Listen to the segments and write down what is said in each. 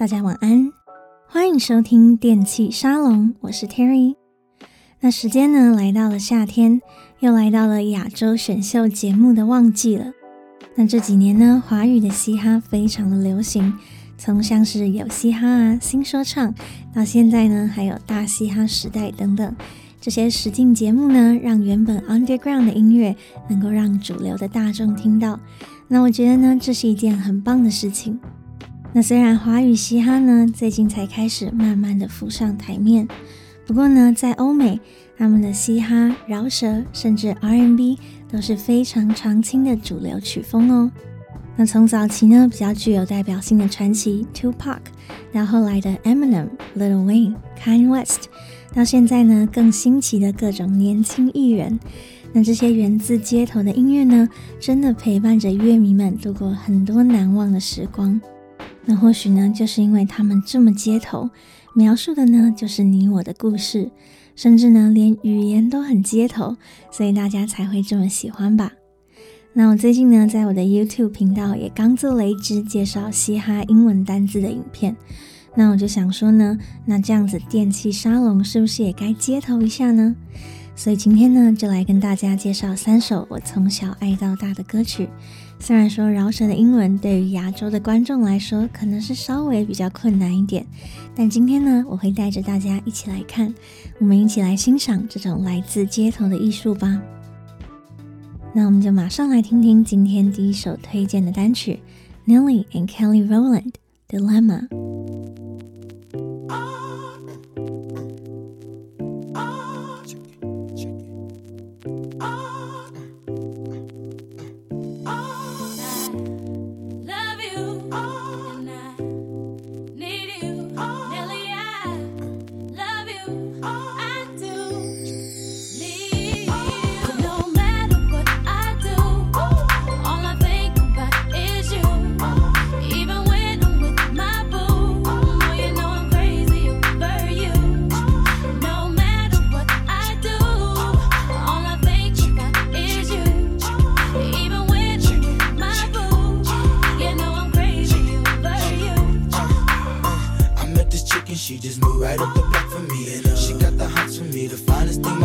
大家晚安，欢迎收听电器沙龙，我是 Terry。那时间呢，来到了夏天，又来到了亚洲选秀节目的旺季了。那这几年呢，华语的嘻哈非常的流行，从像是有嘻哈啊、新说唱，到现在呢，还有大嘻哈时代等等。这些实境节目呢，让原本 underground 的音乐能够让主流的大众听到。那我觉得呢，这是一件很棒的事情。那虽然华语嘻哈呢，最近才开始慢慢的浮上台面，不过呢，在欧美，他们的嘻哈、饶舌甚至 R&B 都是非常常青的主流曲风哦。那从早期呢，比较具有代表性的传奇 Tupac，到后来的 Eminem、Lil Wayne、Kanye West。到现在呢，更新奇的各种年轻艺人，那这些源自街头的音乐呢，真的陪伴着乐迷们度过很多难忘的时光。那或许呢，就是因为他们这么街头，描述的呢，就是你我的故事，甚至呢，连语言都很街头，所以大家才会这么喜欢吧。那我最近呢，在我的 YouTube 频道也刚做了一支介绍嘻哈英文单字的影片。那我就想说呢，那这样子电器沙龙是不是也该街头一下呢？所以今天呢，就来跟大家介绍三首我从小爱到大的歌曲。虽然说饶舌的英文对于亚洲的观众来说可能是稍微比较困难一点，但今天呢，我会带着大家一起来看，我们一起来欣赏这种来自街头的艺术吧。那我们就马上来听听今天第一首推荐的单曲，Nelly and Kelly Rowland Dilemma。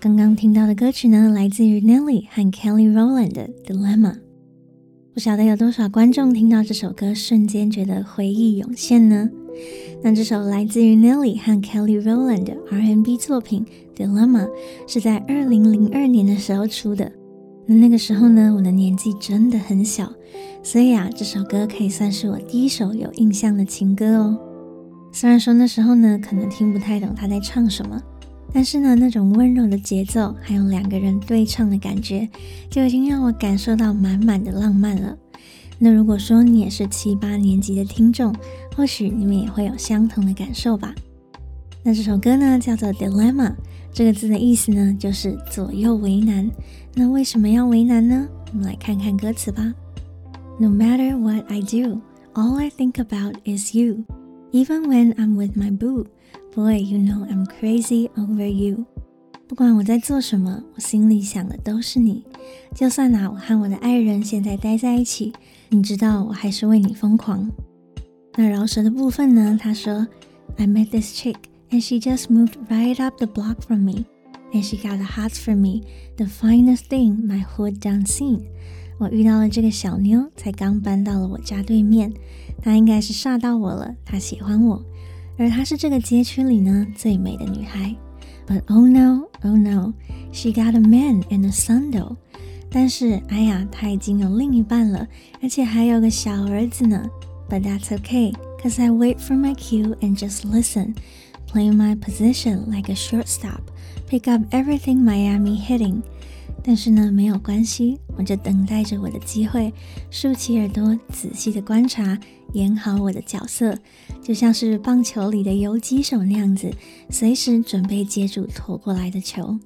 刚刚听到的歌曲呢，来自于 Nelly 和 Kelly Rowland 的《Dilemma》。不晓得有多少观众听到这首歌，瞬间觉得回忆涌现呢？那这首来自于 Nelly 和 Kelly Rowland 的 R&B 作品《Dilemma》是在二零零二年的时候出的。那那个时候呢，我的年纪真的很小，所以啊，这首歌可以算是我第一首有印象的情歌哦。虽然说那时候呢，可能听不太懂他在唱什么。但是呢，那种温柔的节奏，还有两个人对唱的感觉，就已经让我感受到满满的浪漫了。那如果说你也是七八年级的听众，或许你们也会有相同的感受吧。那这首歌呢，叫做《Dilemma》，这个字的意思呢，就是左右为难。那为什么要为难呢？我们来看看歌词吧。No matter what I do, all I think about is you, even when I'm with my boo. Boy, you know I'm crazy over you。不管我在做什么，我心里想的都是你。就算啊，我和我的爱人现在待在一起，你知道我还是为你疯狂。那饶舌的部分呢？他说：I met this chick and she just moved right up the block from me, and she got the hots for me, the finest thing my hood done seen。我遇到了这个小妞，才刚搬到了我家对面，她应该是煞到我了，她喜欢我。 而她是这个街区里呢最美的女孩，But oh no, oh no, she got a man and a son though。但是，哎呀，她已经有另一半了，而且还有个小儿子呢。But that's okay, cause I wait for my cue and just listen, play my position like a shortstop, pick up everything Miami hitting。 但是呢，没有关系，我就等待着我的机会，竖起耳朵，仔细的观察，演好我的角色，就像是棒球里的游击手那样子，随时准备接住拖过来的球。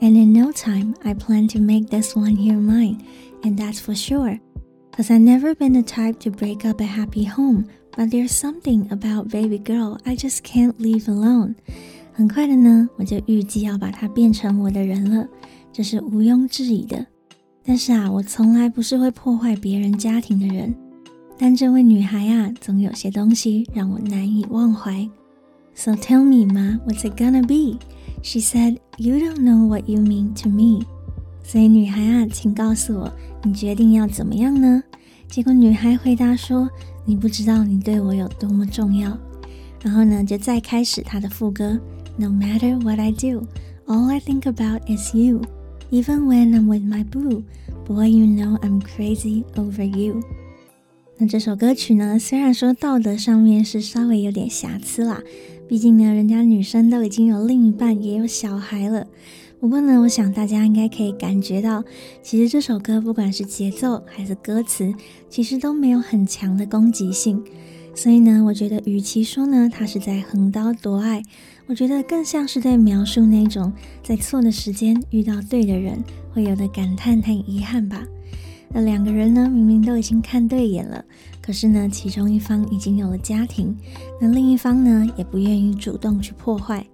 And in no time, I plan to make this one here mine, and that's for sure. Cause I've never been the type to break up a happy home, but there's something about baby girl I just can't leave alone. 很快的呢，我就预计要把她变成我的人了。 这是毋庸置疑的，但是啊，我从来不是会破坏别人家庭的人。但这位女孩啊，总有些东西让我难以忘怀。So tell me, ma, what's it gonna be? She said, You don't know what you mean to me. 所以女孩啊，请告诉我，你决定要怎么样呢？结果女孩回答说，你不知道你对我有多么重要。然后呢，就再开始她的副歌：No matter what I do, all I think about is you. Even when I'm with my boo, boy, you know I'm crazy over you。那这首歌曲呢，虽然说道德上面是稍微有点瑕疵啦，毕竟呢，人家女生都已经有另一半，也有小孩了。不过呢，我想大家应该可以感觉到，其实这首歌不管是节奏还是歌词，其实都没有很强的攻击性。所以呢，我觉得与其说呢，他是在横刀夺爱。我觉得更像是在描述那种在错的时间遇到对的人会有的感叹和遗憾吧。那两个人呢，明明都已经看对眼了，可是呢，其中一方已经有了家庭，那另一方呢，也不愿意主动去破坏。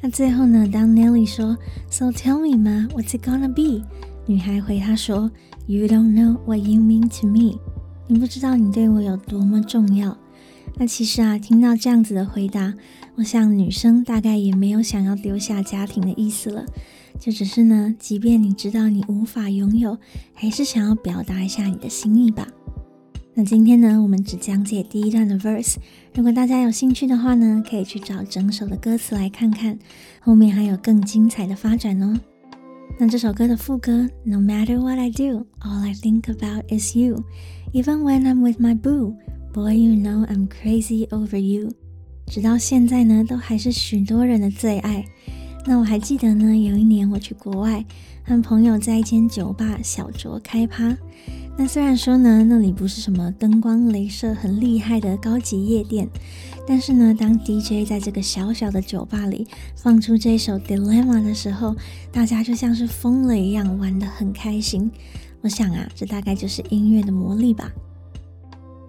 那最后呢，当 Nelly 说 “So tell me, ma, what's it gonna be？” 女孩回他说 “You don't know what you mean to me。”你不知道你对我有多么重要。那其实啊，听到这样子的回答，我想女生大概也没有想要丢下家庭的意思了，就只是呢，即便你知道你无法拥有，还是想要表达一下你的心意吧。那今天呢，我们只讲解第一段的 verse，如果大家有兴趣的话呢，可以去找整首的歌词来看看，后面还有更精彩的发展哦。那这首歌的副歌，No matter what I do, all I think about is you, even when I'm with my boo. Boy, you know I'm crazy over you。直到现在呢，都还是许多人的最爱。那我还记得呢，有一年我去国外，和朋友在一间酒吧小酌开趴。那虽然说呢，那里不是什么灯光、镭射很厉害的高级夜店，但是呢，当 DJ 在这个小小的酒吧里放出这首《Dilemma》的时候，大家就像是疯了一样，玩得很开心。我想啊，这大概就是音乐的魔力吧。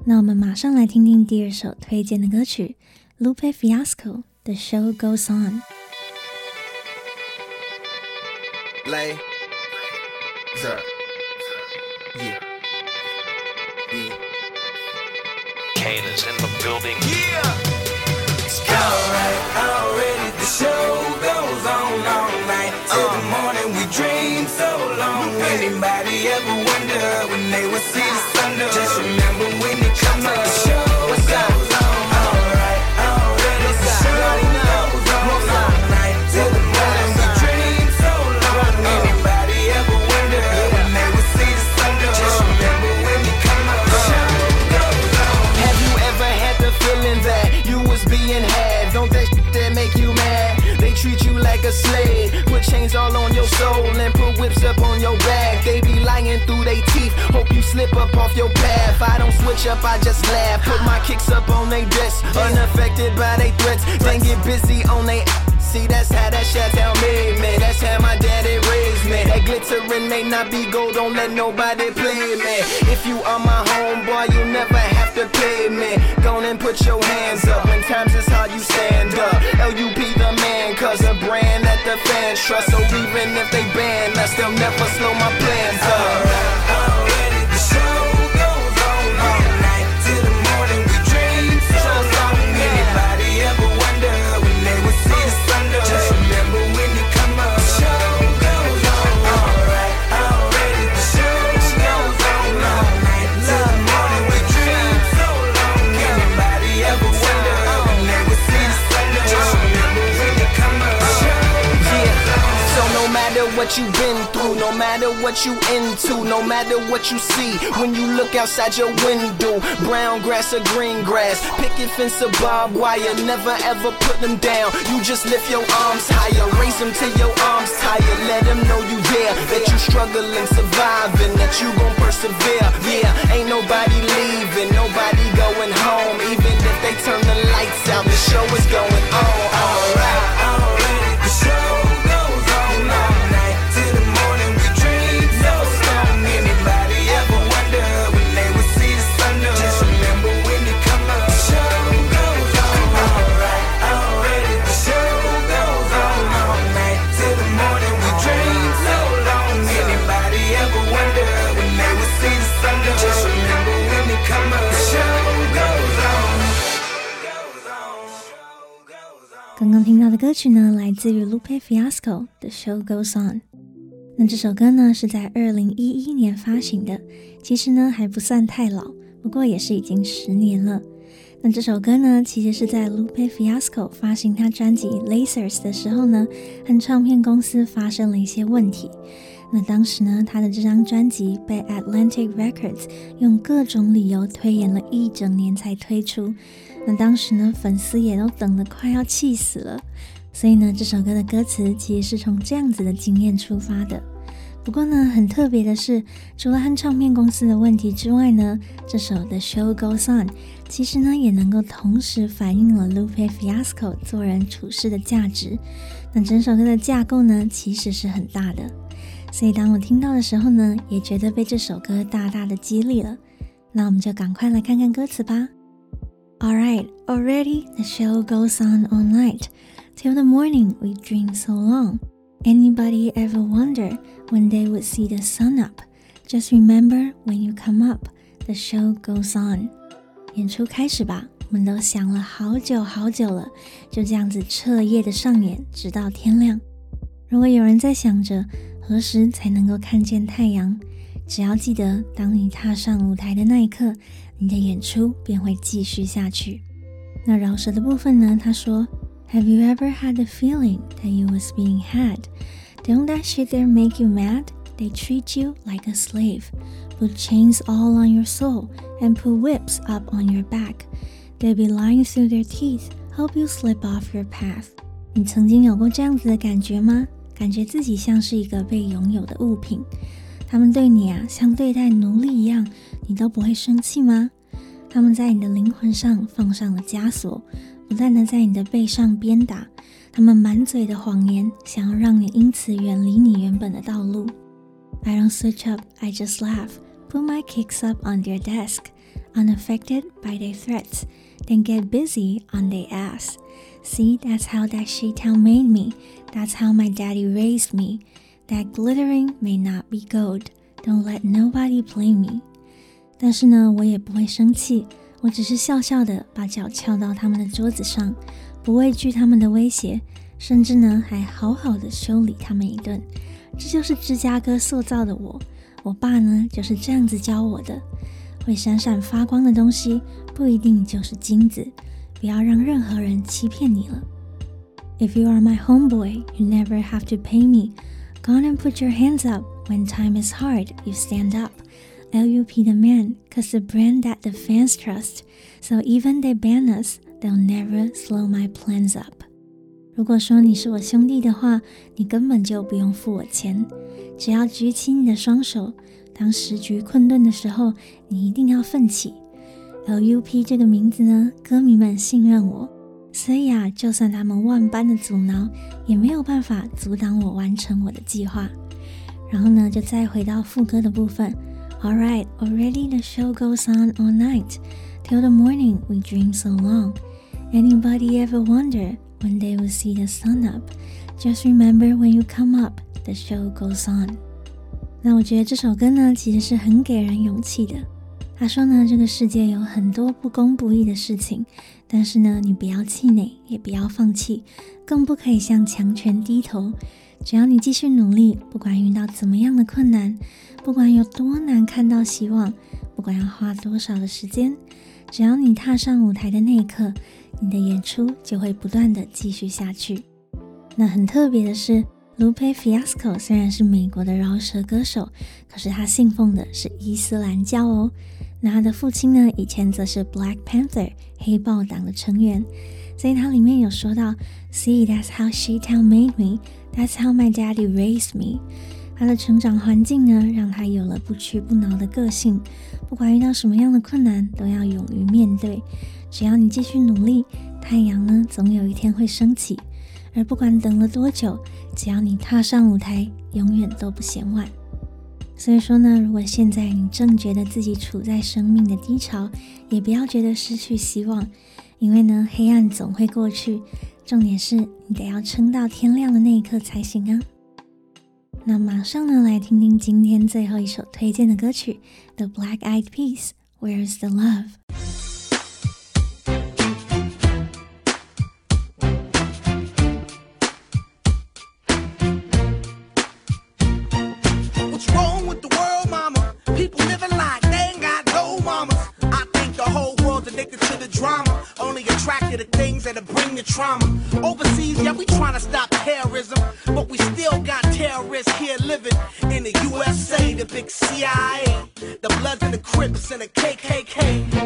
那我们马上来听听第二首推荐的歌曲，Lupe Fiasco 的《Show Goes On》。Lay, sir, yeah, yeah. Kane is in the building. Yeah, it's alright, already. The show goes on all night. Uh. dream so long. Anybody ever wonder Soul and put whips up on your back. They be lying through their teeth, hope you slip up off your path. I don't switch up, I just laugh. Put my kicks up on they desk, unaffected by they threats. Then get busy on they. See, that's how that shit tell me, man. That's how my daddy raised me. That glittering may not be gold, don't let nobody play me. If you are my homeboy, you never have to pay me. Go and put your hands up. When times is hard, you stand up. LUP the man, cause a brand that the fans trust. So even if they ban us, they'll never slow my plans up. What you've been through, no matter what you into, no matter what you see, when you look outside your window, brown grass or green grass, picket fence or barbed wire, never ever put them down. You just lift your arms higher, raise them till your arms tired, let them know you there, that you struggling, surviving, that you gon' persevere. Yeah, ain't nobody leaving, nobody going home, even if they turn the lights out, the show is going on. Alright. 听到的歌曲呢，来自于 Lupe Fiasco 的《Show Goes On》。那这首歌呢是在二零一一年发行的，其实呢还不算太老，不过也是已经十年了。那这首歌呢，其实是在 Lupe Fiasco 发行他专辑《Lasers》的时候呢，和唱片公司发生了一些问题。那当时呢，他的这张专辑被 Atlantic Records 用各种理由推延了一整年才推出。那当时呢，粉丝也都等得快要气死了。所以呢，这首歌的歌词其实是从这样子的经验出发的。不过呢，很特别的是，除了和唱片公司的问题之外呢，这首的 Show Goes On 其实呢也能够同时反映了 Lupe Fiasco 做人处事的价值。那整首歌的架构呢，其实是很大的。所以当我听到的时候呢，也觉得被这首歌大大的激励了。那我们就赶快来看看歌词吧。Alright, already the show goes on all night. Till the morning we dream so long. Anybody ever wonder when they would see the sun up? Just remember when you come up, the show goes on. 演出开始吧，我们都想了好久好久了，就这样子彻夜的上演，直到天亮。如果有人在想着何时才能够看见太阳，只要记得，当你踏上舞台的那一刻， 你的演出便会继续下去。那饶舌的部分呢？他说：Have you ever had the feeling that you was being had? Don't that shit there make you mad? They treat you like a slave, put chains all on your soul, and put whips up on your back. They'll be lying through their teeth, hope you slip off your path. 你曾经有过这样子的感觉吗？感觉自己像是一个被拥有的物品。 他们对你啊，像对待奴隶一样，你都不会生气吗？他们在你的灵魂上放上了枷锁，不断地在你的背上鞭打。他们满嘴的谎言，想要让你因此远离你原本的道路。I don't switch up, I just laugh, put my kicks up on their desk, unaffected by their threats, then get busy on their ass. See, that's how that shit-town made me. That's how my daddy raised me. That glittering may not be gold. Don't let nobody play me. 但是呢，我也不会生气，我只是笑笑的把脚翘到他们的桌子上，不畏惧他们的威胁。甚至呢还好好的修理他们一顿。这就是芝加哥塑造的我。我爸呢就是这样子教我的：会闪闪发光的东西不一定就是金子，不要让任何人欺骗你了。If you are my homeboy, you never have to pay me. Go on and put your hands up. When time is hard, you stand up. LUP the man, cause the brand that the fans trust. So even they ban us, they'll never slow my plans up. 如果说你是我兄弟的话，你根本就不用付我钱，只要举起你的双手。当时局困顿的时候，你一定要奋起。LUP 这个名字呢，歌迷们信任我。 所以啊，就算他们万般的阻挠，也没有办法阻挡我完成我的计划。然后呢，就再回到副歌的部分。All right, already the show goes on all night till the morning. We dream so long. Anybody ever wonder when they will see the sun up? Just remember when you come up, the show goes on. 那我觉得这首歌呢，其实是很给人勇气的。他说呢，这个世界有很多不公不义的事情。但是呢，你不要气馁，也不要放弃，更不可以向强权低头。只要你继续努力，不管遇到怎么样的困难，不管有多难看到希望，不管要花多少的时间，只要你踏上舞台的那一刻，你的演出就会不断的继续下去。那很特别的是，Lupe Fiasco 虽然是美国的饶舌歌手，可是他信奉的是伊斯兰教哦。那他的父亲呢，以前则是 Black Panther 黑豹党的成员，所以他里面有说到，See that's how she town made me, that's how my daddy raised me。他的成长环境呢，让他有了不屈不挠的个性，不管遇到什么样的困难，都要勇于面对。只要你继续努力，太阳呢，总有一天会升起。而不管等了多久，只要你踏上舞台，永远都不嫌晚。所以说呢，如果现在你正觉得自己处在生命的低潮，也不要觉得失去希望，因为呢，黑暗总会过去。重点是你得要撑到天亮的那一刻才行啊。那马上呢，来听听今天最后一首推荐的歌曲，The Black Eyed Peas，Where's the Love trauma. Overseas, yeah, we trying to stop terrorism, but we still got terrorists here living in the USA, the big CIA, the Bloods and the Crips and the KKK.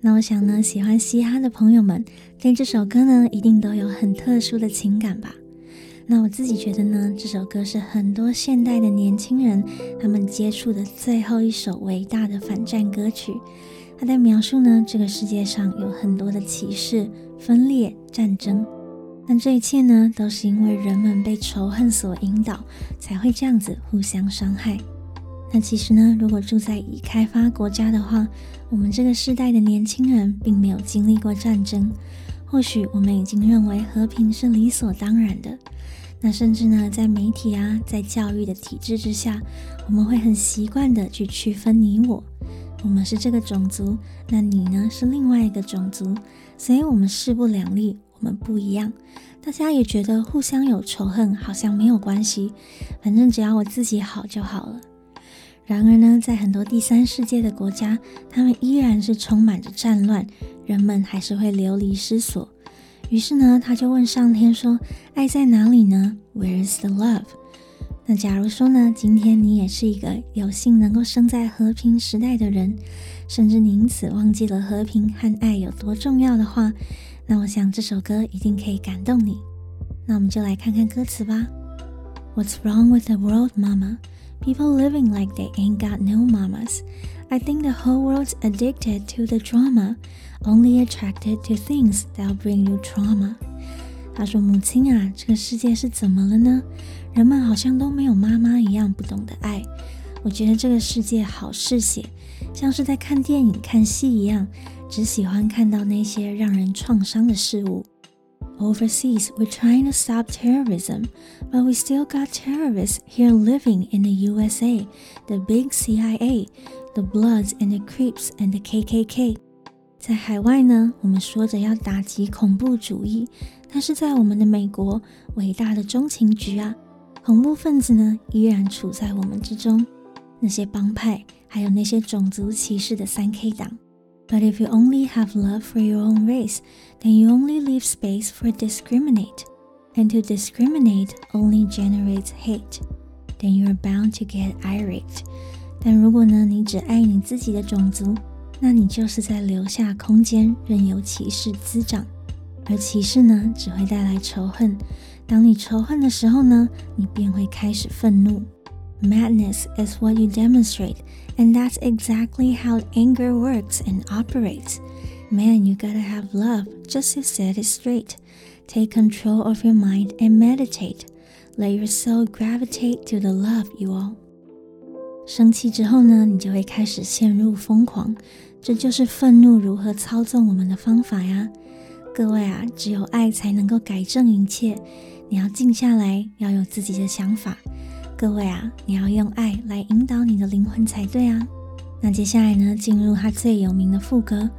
那我想呢，喜欢嘻哈的朋友们对这首歌呢，一定都有很特殊的情感吧？那我自己觉得呢，这首歌是很多现代的年轻人他们接触的最后一首伟大的反战歌曲。它在描述呢，这个世界上有很多的歧视、分裂、战争。但这一切呢，都是因为人们被仇恨所引导，才会这样子互相伤害。那其实呢，如果住在已开发国家的话，我们这个世代的年轻人并没有经历过战争，或许我们已经认为和平是理所当然的。那甚至呢，在媒体啊，在教育的体制之下，我们会很习惯的去区分你我，我们是这个种族，那你呢是另外一个种族，所以我们势不两立。我们不一样，大家也觉得互相有仇恨好像没有关系，反正只要我自己好就好了。然而呢，在很多第三世界的国家，他们依然是充满着战乱，人们还是会流离失所。于是呢，他就问上天说：“爱在哪里呢？Where is the love？” 那假如说呢，今天你也是一个有幸能够生在和平时代的人，甚至你因此忘记了和平和爱有多重要的话，那我想这首歌一定可以感动你。那我们就来看看歌词吧。What's wrong with the world, mama? People living like they ain't got no mamas. I think the whole world's addicted to the drama, only attracted to things that bring you trauma. 他说：“母亲啊，这个世界是怎么了呢？人们好像都没有妈妈一样不懂得爱。我觉得这个世界好嗜血，像是在看电影、看戏一样。”只喜欢看到那些让人创伤的事物。Overseas, we're trying to stop terrorism, but we still got terrorists here living in the USA, the big CIA, the Bloods and the Crips and the KKK. 在海外呢，我们说着要打击恐怖主义，但是在我们的美国，伟大的中情局啊，恐怖分子呢依然处在我们之中。那些帮派，还有那些种族歧视的三 K 党。 But if you only have love for your own race, then you only leave space for discriminate. And to discriminate only generates hate. Then you are bound to get irate. 但如果呢，你只爱你自己的种族，那你就是在留下空间，任由歧视滋长。而歧视呢，只会带来仇恨。当你仇恨的时候呢，你便会开始愤怒。 Madness is what you demonstrate, and that's exactly how anger works and operates. Man, you gotta have love just to set it straight. Take control of your mind and meditate. Let your soul gravitate to the love you all. 生气之后呢，你就会开始陷入疯狂，这就是愤怒如何操纵我们的方法呀。各位啊，只有爱才能够改正一切。你要静下来，要有自己的想法。 各位啊，你要用爱来引导你的灵魂才对啊。那接下来呢，进入他最有名的副歌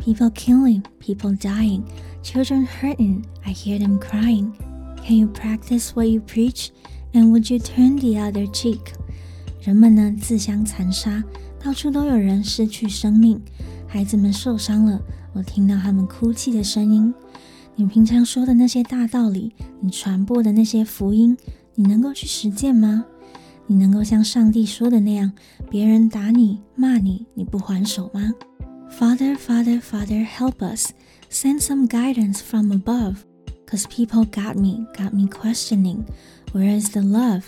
：People killing, people dying, children hurting, I hear them crying. Can you practice what you preach? And would you turn the other cheek? 人们呢自相残杀，到处都有人失去生命，孩子们受伤了，我听到他们哭泣的声音。你平常说的那些大道理，你传播的那些福音。你能够去实践吗？你能够像上帝说的那样，别人打你、骂你，你不还手吗？Father, Father, Father, help us. Send some guidance from above. Cause people got me, got me questioning. Where is the love?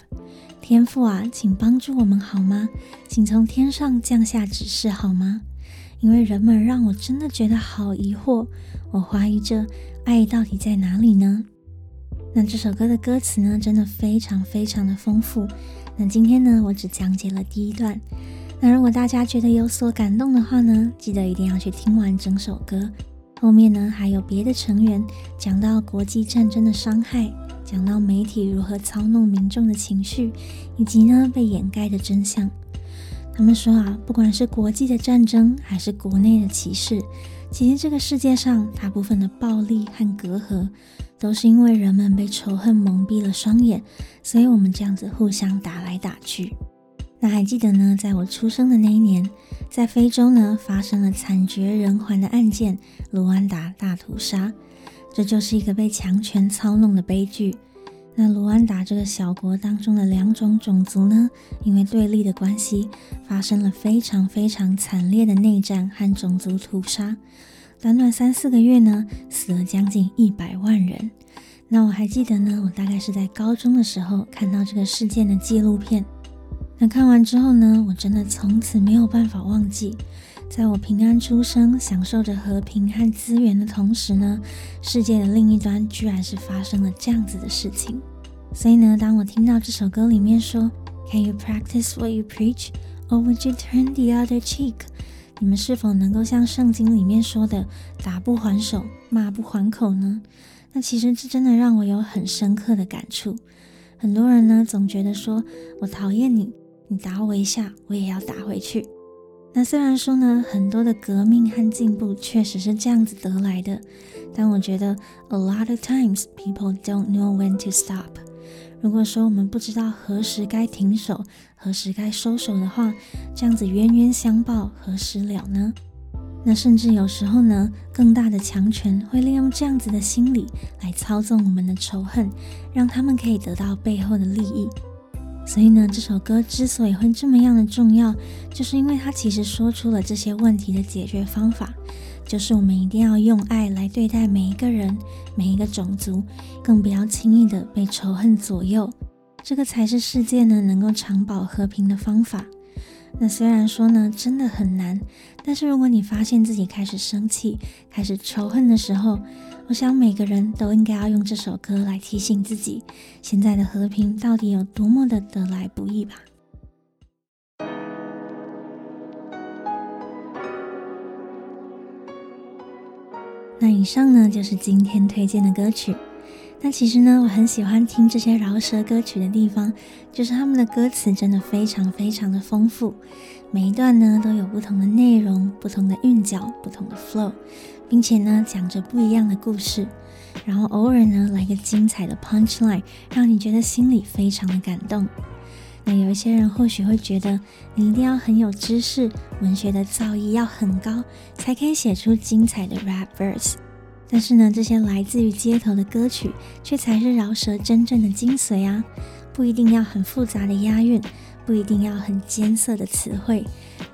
天父啊，请帮助我们好吗？请从天上降下指示好吗？因为人们让我真的觉得好疑惑，我怀疑着爱到底在哪里呢？那这首歌的歌词呢，真的非常非常的丰富。那今天呢，我只讲解了第一段。那如果大家觉得有所感动的话呢，记得一定要去听完整首歌。后面呢，还有别的成员讲到国际战争的伤害，讲到媒体如何操弄民众的情绪，以及呢被掩盖的真相。他们说啊，不管是国际的战争，还是国内的歧视，其实这个世界上大部分的暴力和隔阂。都是因为人们被仇恨蒙蔽了双眼，所以我们这样子互相打来打去。那还记得呢，在我出生的那一年，在非洲呢发生了惨绝人寰的案件——卢安达大屠杀。这就是一个被强权操弄的悲剧。那卢安达这个小国当中的两种种族呢，因为对立的关系，发生了非常非常惨烈的内战和种族屠杀。短短三四个月呢，死了将近一百万人。那我还记得呢，我大概是在高中的时候看到这个事件的纪录片。那看完之后呢，我真的从此没有办法忘记。在我平安出生、享受着和平和资源的同时呢，世界的另一端居然是发生了这样子的事情。所以呢，当我听到这首歌里面说 “Can you practice what you preach, or would you turn the other cheek？” 你们是否能够像圣经里面说的“打不还手，骂不还口”呢？那其实这真的让我有很深刻的感触。很多人呢，总觉得说我讨厌你，你打我一下，我也要打回去。那虽然说呢，很多的革命和进步确实是这样子得来的，但我觉得 a lot of times people don't know when to stop。如果说我们不知道何时该停手，何时该收手的话，这样子冤冤相报何时了呢？那甚至有时候呢，更大的强权会利用这样子的心理来操纵我们的仇恨，让他们可以得到背后的利益。所以呢，这首歌之所以会这么样的重要，就是因为它其实说出了这些问题的解决方法，就是我们一定要用爱来对待每一个人、每一个种族，更不要轻易的被仇恨左右，这个才是世界呢能够长保和平的方法。那虽然说呢，真的很难，但是如果你发现自己开始生气、开始仇恨的时候，我想每个人都应该要用这首歌来提醒自己，现在的和平到底有多么的得来不易吧。那以上呢，就是今天推荐的歌曲。那其实呢，我很喜欢听这些饶舌歌曲的地方，就是他们的歌词真的非常非常的丰富，每一段呢都有不同的内容、不同的韵脚、不同的 flow，并且呢讲着不一样的故事，然后偶尔呢来个精彩的 punchline，让你觉得心里非常的感动。那有一些人或许会觉得，你一定要很有知识，文学的造诣要很高，才可以写出精彩的 rap verse。但是呢，这些来自于街头的歌曲，却才是饶舌真正的精髓啊！不一定要很复杂的押韵，不一定要很艰涩的词汇，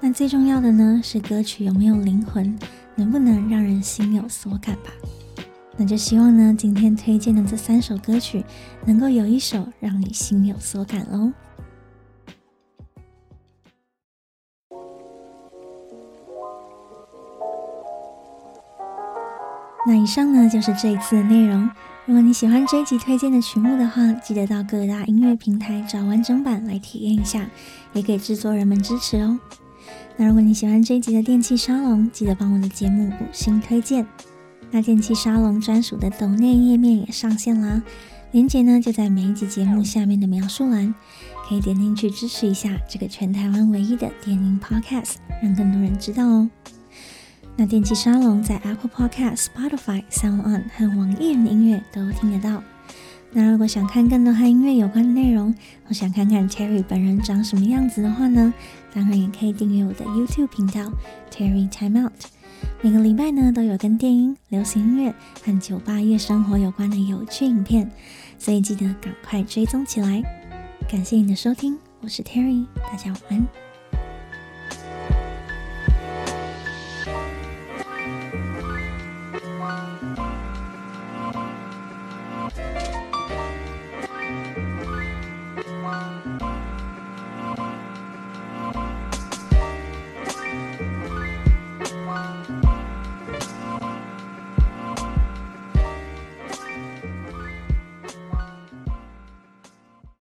那最重要的呢，是歌曲有没有灵魂，能不能让人心有所感吧？那就希望呢，今天推荐的这三首歌曲，能够有一首让你心有所感喽。那以上呢，就是这一次的内容。如果你喜欢这一集推荐的曲目的话，记得到各大音乐平台找完整版来体验一下，也给制作人们支持哦。那如果你喜欢这一集的电气沙龙，记得帮我的节目五星推荐。那电气沙龙专属的抖内页面也上线啦，链接呢就在每一集节目下面的描述栏，可以点进去支持一下这个全台湾唯一的电音 Podcast，让更多人知道哦。那电气沙龙在 Apple Podcast、Spotify、SoundOn 和网易云音乐都听得到。那如果想看更多和音乐有关的内容，或想看看 Terry 本人长什么样子的话呢，当然也可以订阅我的 YouTube 频道 Terry Time Out。每个礼拜呢都有跟电影、流行音乐和酒吧夜生活有关的有趣影片，所以记得赶快追踪起来。感谢你的收听，我是 Terry，大家晚安。